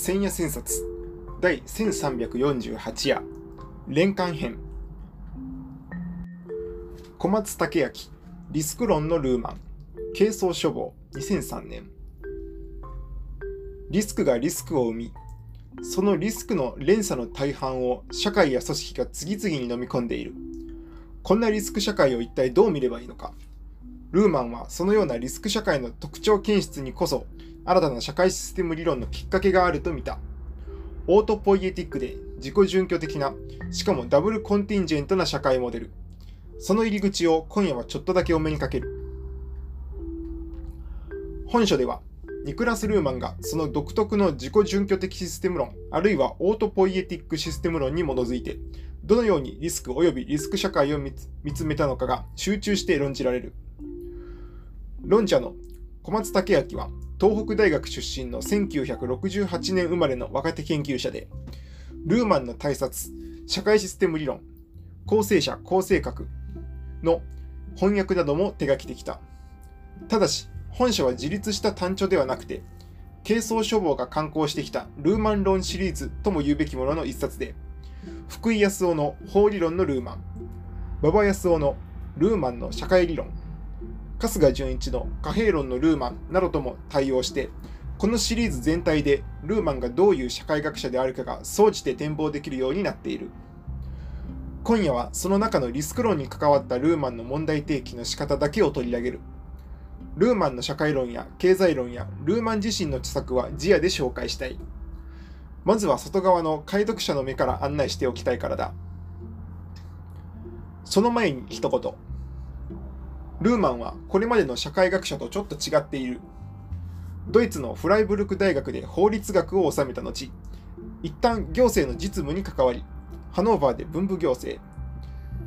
千夜千冊。第1348夜。連環編。小松武明。リスク論のルーマン。軽装処方。2003年。リスクがリスクを生み。そのリスクの連鎖の大半を社会や組織が次々に飲み込んでいる。こんなリスク社会を一体どう見ればいいのか。ルーマンはそのようなリスク社会の特徴検出にこそ新たな社会システム理論のきっかけがあると見た。オートポイエティックで自己準拠的な、しかもダブルコンティンジェントな社会モデル。その入り口を今夜はちょっとだけお目にかける。本書では、ニクラス・ルーマンがその独特の自己準拠的システム論、あるいはオートポイエティックシステム論に基づいて、どのようにリスク及びリスク社会を見つめたのかが集中して論じられる。論者の小松武明は東北大学出身の1968年生まれの若手研究者で、ルーマンの対策、社会システム理論、構成者構成格の翻訳なども手書きてきた。ただし、本書は自立した単調ではなくて、軽装書房が刊行してきたルーマン論シリーズとも言うべきものの一冊で、福井康夫の法理論のルーマン、馬場康夫のルーマンの社会理論、春日純一の貨幣論のルーマンなどとも対応して、このシリーズ全体でルーマンがどういう社会学者であるかが総じて展望できるようになっている。今夜はその中のリスク論に関わったルーマンの問題提起の仕方だけを取り上げる。ルーマンの社会論や経済論やルーマン自身の著作は自野で紹介したい。まずは外側の解読者の目から案内しておきたいからだ。その前に一言。ルーマンはこれまでの社会学者とちょっと違っている。ドイツのフライブルク大学で法律学を収めた後、一旦行政の実務に関わり、ハノーバーで文部行政、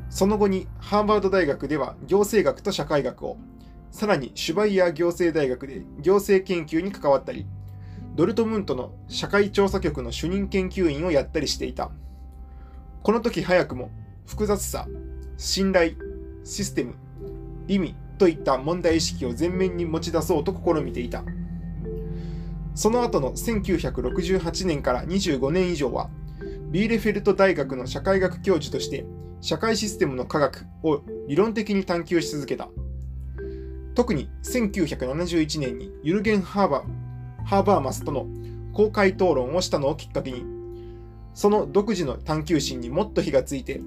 その後にハーバード大学では行政学と社会学を、さらにシュバイヤー行政大学で行政研究に関わったり、ドルトムントの社会調査局の主任研究員をやったりしていた。この時早くも複雑さ、信頼、システム、意味といった問題意識を前面に持ち出そうと試みていた。その後の1968年から25年以上は、ビーレフェルト大学の社会学教授として、社会システムの科学を理論的に探求し続けた。特に1971年にユルゲン・ハーバーハーバーマスとの公開討論をしたのをきっかけに、その独自の探求心にもっと火がついて、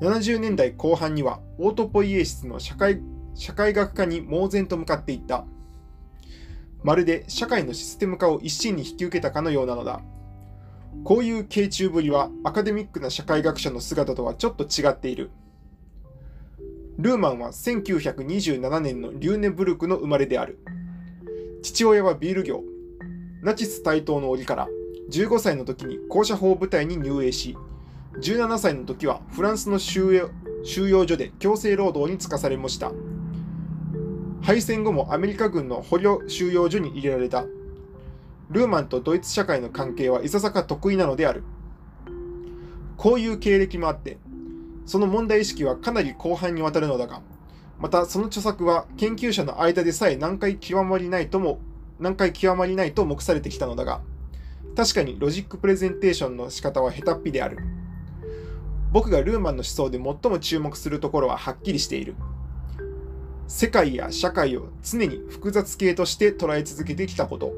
70年代後半にはオートポイエシスの社会社会学化に猛然と向かっていった。まるで社会のシステム化を一身に引き受けたかのようなのだ。こういう傾注ぶりはアカデミックな社会学者の姿とはちょっと違っている。ルーマンは1927年のリューネブルクの生まれである。父親はビール業。ナチス台頭の折から15歳の時に校舎法部隊に入営し、17歳の時はフランスの収容所で強制労働に就かされました。敗戦後もアメリカ軍の捕虜収容所に入れられた。ルーマンとドイツ社会の関係はいささか得意なのである。こういう経歴もあって、その問題意識はかなり広範にわたるのだが、またその著作は研究者の間でさえ難解極まりないとも、難解極まりないと目されてきたのだが、確かにロジックプレゼンテーションの仕方は下手っぴである。僕がルーマンの思想で最も注目するところははっきりしている。世界や社会を常に複雑系として捉え続けてきたこと。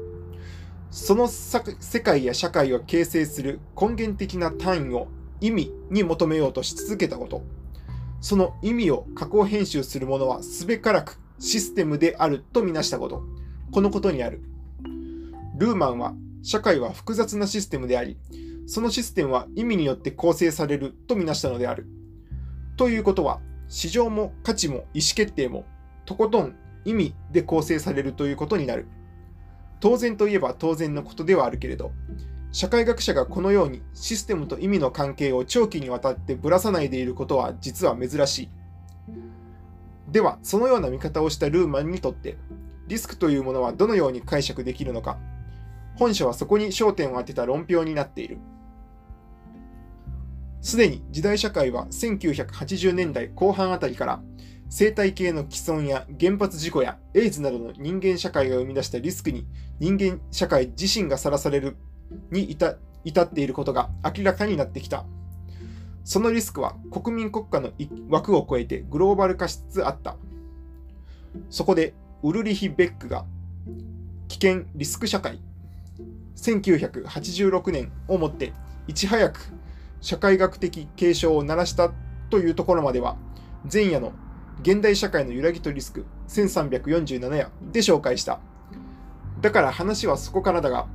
その世界や社会を形成する根源的な単位を意味に求めようとし続けたこと。その意味を加工編集するものはすべからくシステムであるとみなしたこと。このことにある。ルーマンは社会は複雑なシステムであり、そのシステムは意味によって構成されるとみなしたのである。ということは、市場も価値も意思決定も、とことん意味で構成されるということになる。当然といえば当然のことではあるけれど、社会学者がこのようにシステムと意味の関係を長期にわたってぶらさないでいることは実は珍しい。では、そのような見方をしたルーマンにとって、リスクというものはどのように解釈できるのか、本書はそこに焦点を当てた論評になっている。すでに時代社会は1980年代後半あたりから生態系の既存や原発事故やエイズなどの人間社会が生み出したリスクに人間社会自身がさらされるに至っていることが明らかになってきた。そのリスクは国民国家の枠を超えてグローバル化しつつあった。そこでウルリヒ・ベックが危険リスク社会1986年をもっていち早く社会学的警鐘を鳴らしたというところまでは前夜の現代社会の揺らぎとリスク1347夜で紹介した。だから話はそこからだが、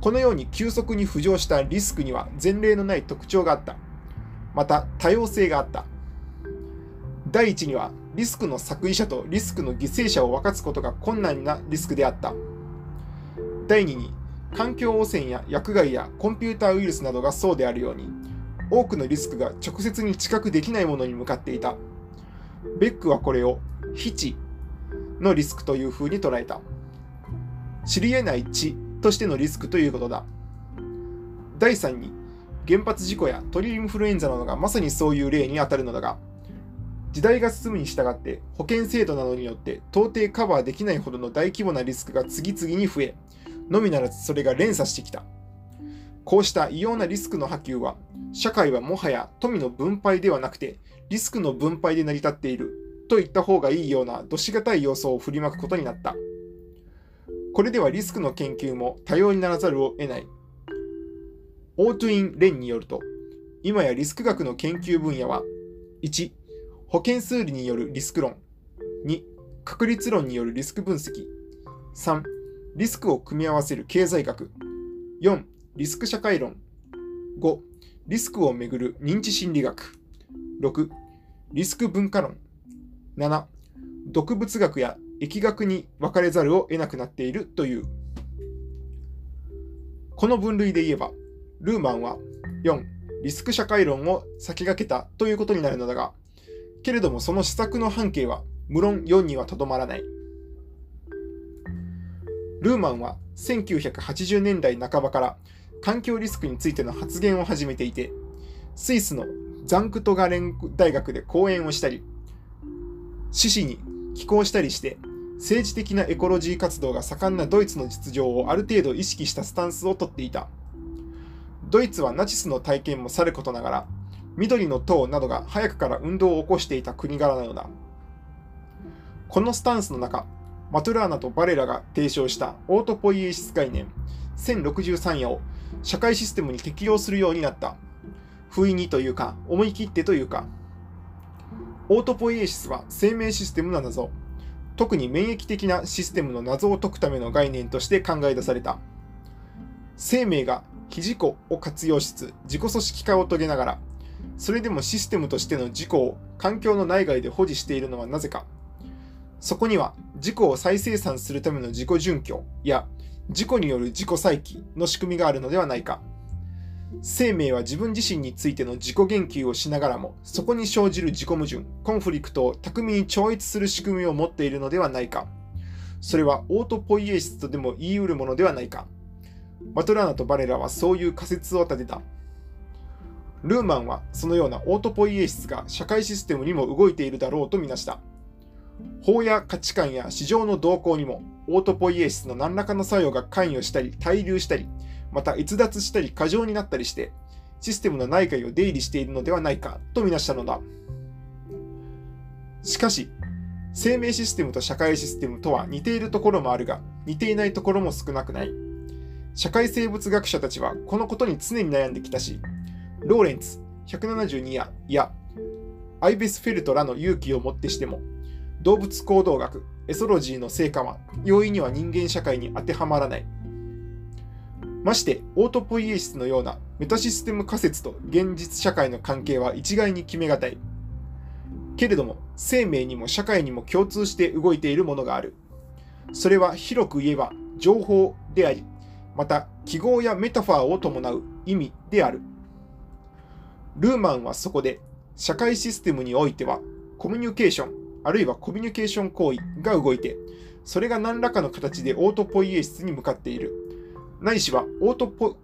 このように急速に浮上したリスクには前例のない特徴があった。また多様性があった。第一にはリスクの作為者とリスクの犠牲者を分かつことが困難なリスクであった。第2に環境汚染や薬害やコンピューターウイルスなどがそうであるように多くのリスクが直接に知覚できないものに向かっていた。ベックはこれを非知のリスクというふうに捉えた。知り得ない知としてのリスクということだ。第3に原発事故や鳥インフルエンザなどがまさにそういう例に当たるのだが、時代が進むに従って保険制度などによって到底カバーできないほどの大規模なリスクが次々に増え、のみならずそれが連鎖してきた。こうした異様なリスクの波及は、社会はもはや富の分配ではなくて、リスクの分配で成り立っていると言った方がいいようなどしがたい要素を振りまくことになった。これではリスクの研究も多様にならざるを得ない。オートゥイン・レンによると、今やリスク学の研究分野は、1、保険数理によるリスク論、2、確率論によるリスク分析、3、リスクを組み合わせる経済学、4、リスク社会論、5、リスクをめぐる認知心理学、6、リスク文化論、7、毒物学や疫学に分かれざるを得なくなっているという。この分類で言えば、ルーマンは4、リスク社会論を先駆けたということになるのだが、けれどもその施策の半径は無論4にはとどまらない。ルーマンは1980年代半ばから環境リスクについての発言を始めていて、スイスのザンクトガレン大学で講演をしたり、獅子に寄稿したりして、政治的なエコロジー活動が盛んなドイツの実情をある程度意識したスタンスをとっていた。ドイツはナチスの体験もさることながら、緑の党などが早くから運動を起こしていた国柄なのだ。このスタンスの中、マトゥラーナとバレラが提唱したオートポイエシス概念1063夜を社会システムに適用するようになった。不意にというか、思い切ってというか。オートポイエシスは生命システムの謎。特に免疫的なシステムの謎を解くための概念として考え出された。生命が非自己を活用しつつ自己組織化を遂げながら、それでもシステムとしての自己を環境の内外で保持しているのはなぜか。そこには自己を再生産するための自己準拠や自己による自己再起の仕組みがあるのではないか。生命は自分自身についての自己言及をしながらも、そこに生じる自己矛盾、コンフリクトを巧みに超越する仕組みを持っているのではないか。それはオートポイエシスとでも言い得るものではないか。マトラーナとバレラはそういう仮説を立てた。ルーマンはそのようなオートポイエシスが社会システムにも動いているだろうとみなした。法や価値観や市場の動向にもオートポイエシスの何らかの作用が関与したり、滞留したり、また逸脱したり過剰になったりして、システムの内外を出入りしているのではないかとみなしたのだ。しかし、生命システムと社会システムとは似ているところもあるが、似ていないところも少なくない。社会生物学者たちはこのことに常に悩んできたし、ローレンツ172ややアイベスフェルトらの勇気をもってしても、動物行動学、エソロジーの成果は容易には人間社会に当てはまらない。まして、オートポイエシスのようなメタシステム仮説と現実社会の関係は一概に決めがたい。けれども、生命にも社会にも共通して動いているものがある。それは広く言えば情報であり、また記号やメタファーを伴う意味である。ルーマンはそこで、社会システムにおいてはコミュニケーション、あるいはコミュニケーション行為が動いて、それが何らかの形でオートポイエシスに向かっている。ないしはオートポ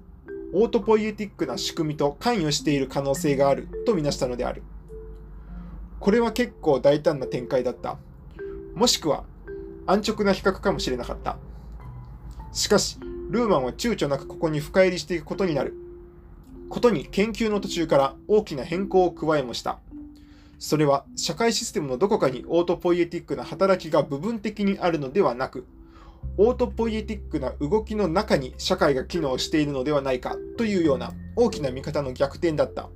オートポイエティックな仕組みと関与している可能性があるとみなしたのである。これは結構大胆な展開だった。もしくは安直な比較かもしれなかった。しかし、ルーマンは躊躇なくここに深入りしていくことになる。ことに研究の途中から大きな変更を加えもした。それは社会システムのどこかにオートポイエティックな働きが部分的にあるのではなく、オートポイエティックな動きの中に社会が機能しているのではないかというような大きな見方の逆転だった。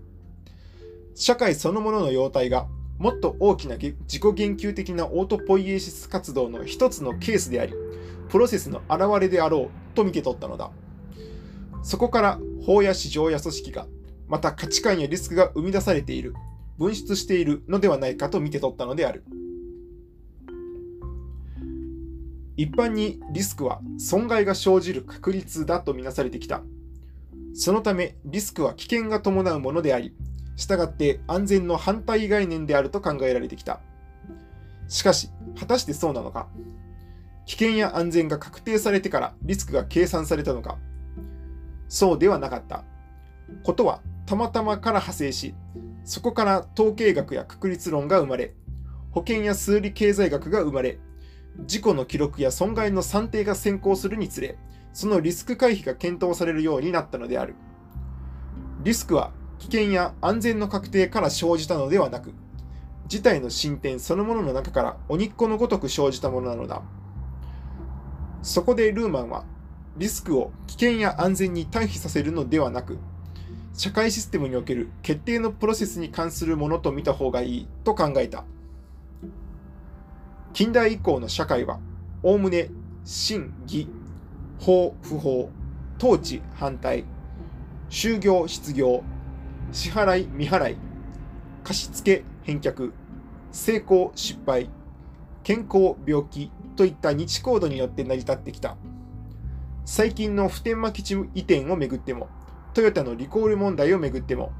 社会そのものの様態がもっと大きな自己言及的なオートポイエシス活動の一つのケースであり、プロセスの表れであろうと見て取ったのだ。そこから法や市場や組織が、また価値観やリスクが生み出されている、分出しているのではないかと見て取ったのである。一般にリスクは損害が生じる確率だとみなされてきた。そのためリスクは危険が伴うものであり、したがって安全の反対概念であると考えられてきた。しかし、果たしてそうなのか危険や安全が確定されてからリスクが計算されたのかそうではなかった。ことはたまたまから派生し、そこから統計学や確率論が生まれ、保険や数理経済学が生まれ、事故の記録や損害の算定が先行するにつれ、そのリスク回避が検討されるようになったのである。リスクは危険や安全の確定から生じたのではなく、事態の進展そのものの中から鬼っ子のごとく生じたものなのだ。そこでルーマンは、リスクを危険や安全に対比させるのではなく、社会システムにおける決定のプロセスに関するものと見た方がいいと考えた。近代以降の社会は、おおむね、真偽、法不法、統治反対、就業失業、支払い未払い、貸付返却、成功失敗、健康病気といった日コードによって成り立ってきた。最近の普天間基地移転をめぐっても、トヨタのリコール問題をめぐっても、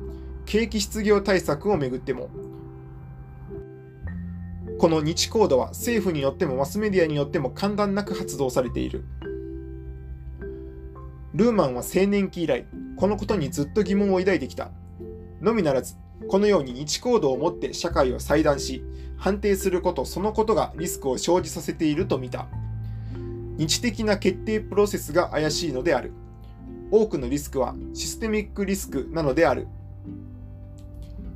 景気失業対策をめぐっても、この日コードは政府によってもマスメディアによっても簡単なく発動されている。ルーマンは青年期以来、このことにずっと疑問を抱いてきた。のみならず、このように日コードを持って社会を裁断し、判定することそのことがリスクを生じさせていると見た。日的な決定プロセスが怪しいのである。多くのリスクはシステミックリスクなのである。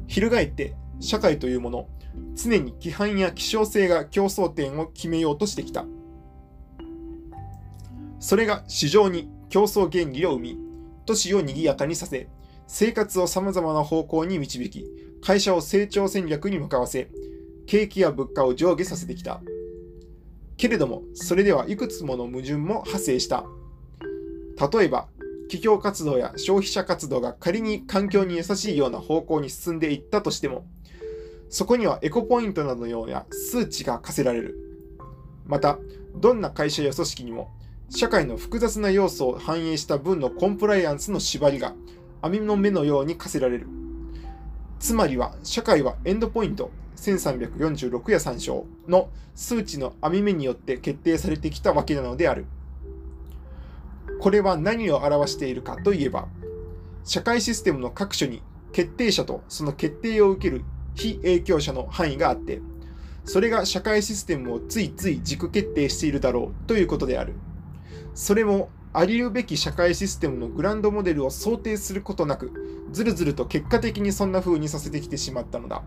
翻って、社会というもの、常に規範や希少性が競争点を決めようとしてきた。それが市場に競争原理を生み、都市を賑やかにさせ、生活を様々な方向に導き、会社を成長戦略に向かわせ、景気や物価を上下させてきた。けれども、それではいくつもの矛盾も発生した。例えば、企業活動や消費者活動が仮に環境に優しいような方向に進んでいったとしても、そこにはエコポイントなどのような数値が課せられる。また、どんな会社や組織にも、社会の複雑な要素を反映した分のコンプライアンスの縛りが網の目のように課せられる。つまりは、社会はエンドポイント1346や参照の数値の網目によって決定されてきたわけなのである。これは何を表しているかといえば、社会システムの各所に決定者とその決定を受ける非影響者の範囲があって、それが社会システムをついつい軸決定しているだろうということである。それもあり得るべき社会システムのグランドモデルを想定することなく、ずるずると結果的にそんな風にさせてきてしまったのだ。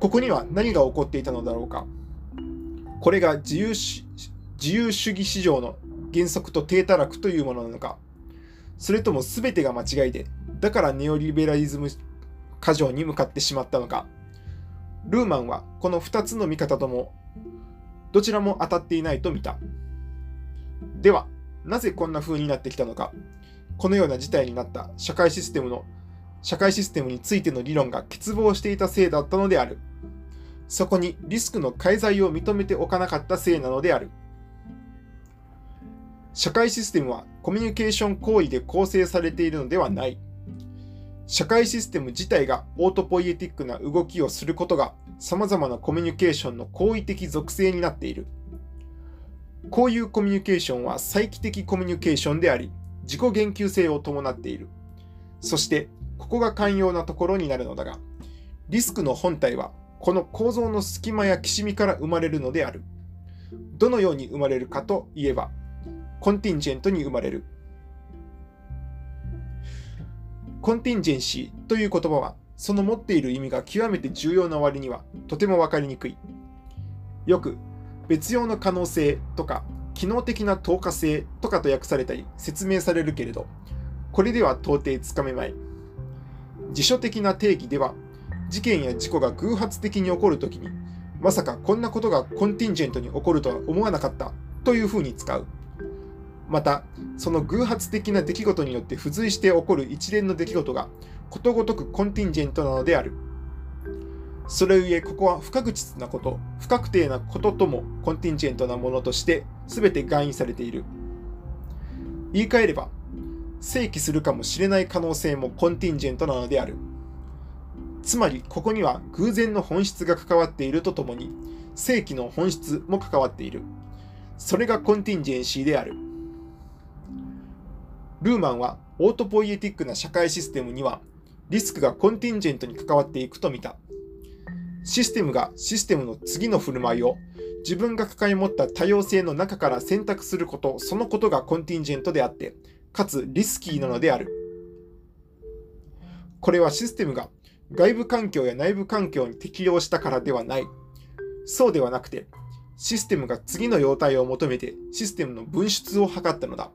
ここには何が起こっていたのだろうか。これが自由自由主義市場の原則と低たらくというものなのか。それとも全てが間違いで、だからネオリベラリズム過剰に向かってしまったのか。ルーマンはこの2つの見方ともどちらも当たっていないと見た。では、なぜこんな風になってきたのか。このような事態になった社会システムの社会システムについての理論が欠乏していたせいだったのである。そこにリスクの介在を認めておかなかったせいなのである。社会システムはコミュニケーション行為で構成されているのではない。社会システム自体がオートポイエティックな動きをすることが様々なコミュニケーションの好意的属性になっている。こういうコミュニケーションは再帰的コミュニケーションであり、自己言及性を伴っている。そして、ここが寛容なところになるのだが、リスクの本体はこの構造の隙間やきしみから生まれるのである。どのように生まれるかといえば、コンティンジェントに生まれる。コンティンジェンシーという言葉は、その持っている意味が極めて重要な割にはとても分かりにくい。よく、別用の可能性とか、機能的な透過性とかと訳されたり説明されるけれど、これでは到底つかめまい。辞書的な定義では、事件や事故が偶発的に起こるときに、まさかこんなことがコンティンジェントに起こるとは思わなかったというふうに使う。また、その偶発的な出来事によって付随して起こる一連の出来事が、ことごとくコンティンジェントなのである。それゆえ、ここは不確実なこと、不確定なことともコンティンジェントなものとして全て含意されている。言い換えれば、正規するかもしれない可能性もコンティンジェントなのである。つまり、ここには偶然の本質が関わっているとともに、正規の本質も関わっている。それがコンティンジェンシーである。ルーマンはオートポイエティックな社会システムにはリスクがコンティンジェントに関わっていくと見た。システムがシステムの次の振る舞いを自分が抱え持った多様性の中から選択すること、そのことがコンティンジェントであって、かつリスキーなのである。これはシステムが外部環境や内部環境に適用したからではない。そうではなくて、システムが次の様態を求めてシステムの分出を図ったのだ。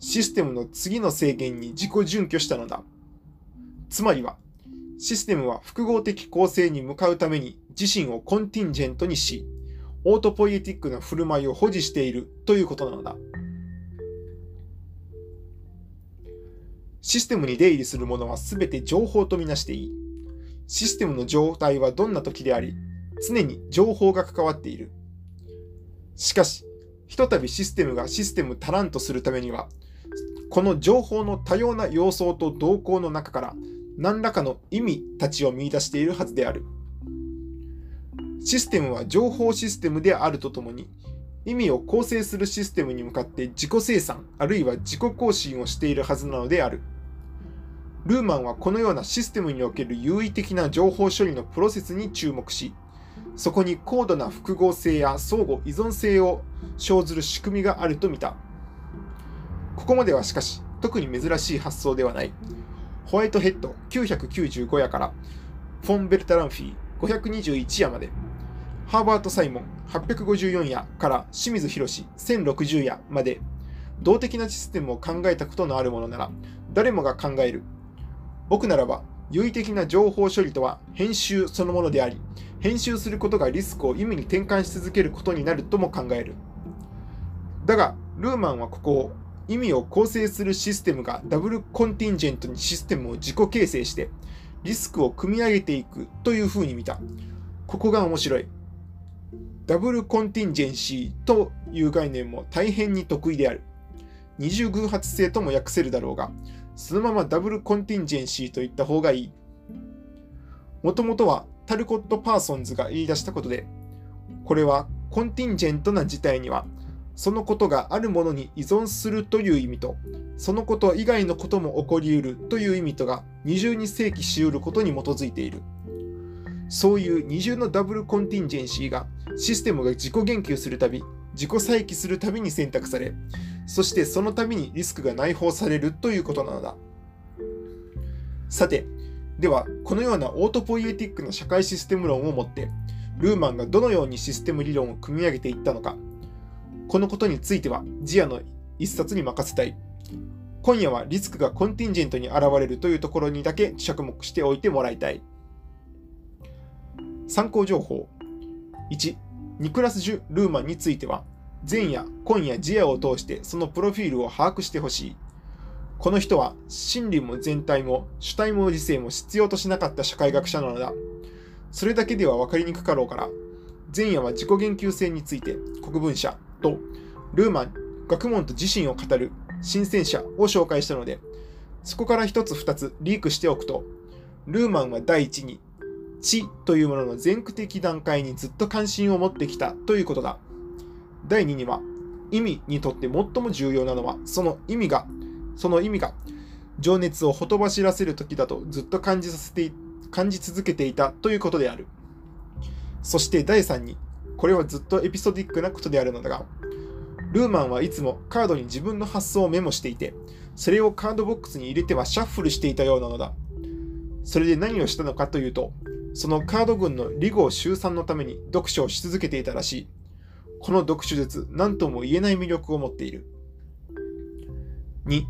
システムの次の制限に自己準拠したのだ。つまりは、システムは複合的構成に向かうために自身をコンティンジェントにし、オートポイエティックな振る舞いを保持しているということなのだ。システムに出入りするものは全て情報とみなしていい。システムの状態はどんな時であり、常に情報が関わっている。しかし、ひとたびシステムがシステム足らんとするためには、この情報の多様な様相と動向の中から何らかの意味たちを見出しているはずである。システムは情報システムであるとともに、意味を構成するシステムに向かって自己生産あるいは自己更新をしているはずなのである。ルーマンはこのようなシステムにおける優位的な情報処理のプロセスに注目し、そこに高度な複合性や相互依存性を生ずる仕組みがあると見た。ここまではしかし、特に珍しい発想ではない。ホワイトヘッド995夜から、フォン・ベルタランフィー521夜まで、ハーバート・サイモン854夜から清水博士1060夜まで、動的なシステムを考えたことのあるものなら、誰もが考える。僕ならば、優位的な情報処理とは編集そのものであり、編集することがリスクを意味に転換し続けることになるとも考える。だが、ルーマンはここを意味を構成するシステムがダブルコンティンジェントにシステムを自己形成してリスクを組み上げていくというふうに見た。ここが面白い。ダブルコンティンジェンシーという概念も大変に得意である。二重偶発性とも訳せるだろうが、そのままダブルコンティンジェンシーと言った方がいい。もともとはタルコット・パーソンズが言い出したことで、これはコンティンジェントな事態にはそのことがあるものに依存するという意味と、そのこと以外のことも起こり得るという意味とが二重に正規し得ることに基づいている。そういう二重のダブルコンティンジェンシーがシステムが自己言及するたび、自己再起するたびに選択され、そしてそのたびにリスクが内包されるということなのだ。さて、では、このようなオートポイエティックな社会システム論をもって、ルーマンがどのようにシステム理論を組み上げていったのか、このことについては、ジアの一冊に任せたい。今夜はリスクがコンティンジェントに現れるというところにだけ着目しておいてもらいたい。参考情報1、ニクラス・ジュ・ルーマンについては、前夜、今夜、ジアを通してそのプロフィールを把握してほしい。この人は真理も全体も主体も理性も必要としなかった社会学者なのだ。それだけでは分かりにくかろうから、前夜は自己言及性について国文社、と、ルーマン、学問と自身を語る新戦者を紹介したので、そこから一つ二つリークしておくと、ルーマンは第一に、知というものの全区的段階にずっと関心を持ってきたということだ。第二には、意味にとって最も重要なのは、その意味が、その意味が、情熱をほとばしらせる時だとずっと感じさせて、感じ続けていたということである。そして第3に、これはずっとエピソディックなことであるのだが、ルーマンはいつもカードに自分の発想をメモしていて、それをカードボックスに入れてはシャッフルしていたようなのだ。それで何をしたのかというと、そのカード群の理号集散のために読書をし続けていたらしい。この読書術、何とも言えない魅力を持っている。2、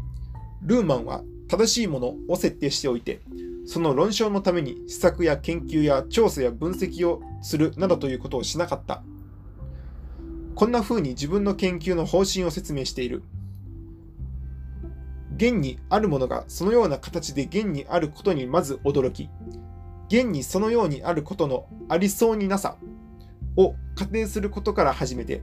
ルーマンは正しいものを設定しておいて、その論証のために施策や研究や調査や分析をするなどということをしなかった。こんな風に自分の研究の方針を説明している。現にあるものがそのような形で現にあることにまず驚き、現にそのようにあることのありそうになさを仮定することから始めて、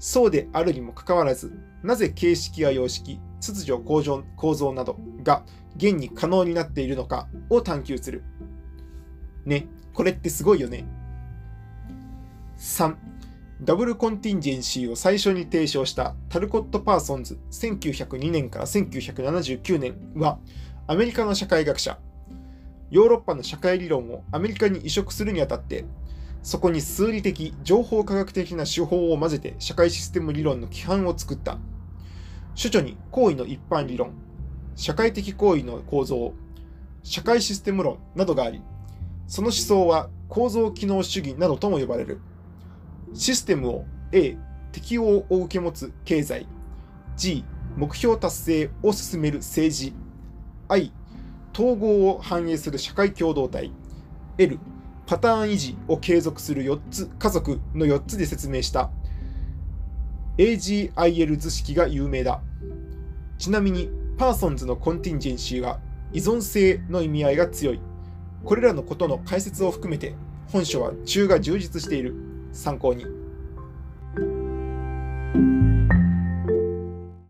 そうであるにもかかわらず、なぜ形式や様式、秩序構造構造などが現に可能になっているのかを探求する。ね、これってすごいよね。3. ダブルコンティンジェンシーを最初に提唱したタルコット・パーソンズ1902年から1979年はアメリカの社会学者ヨーロッパの社会理論をアメリカに移植するにあたってそこに数理的情報科学的な手法を混ぜて社会システム理論の規範を作った。主著に行為の一般理論。社会的行為の構造。社会システム論などがありその思想は構造機能主義などとも呼ばれる。システムを A、適応を受け持つ経済、G、目標達成を進める政治、I、統合を反映する社会共同体、L、パターン維持を継続する4つ、家族の4つで説明した AGIL 図式が有名だ。ちなみに、パーソンズのコンティンジェンシーは依存性の意味合いが強い。これらのことの解説を含めて、本書は中が充実している。参考に。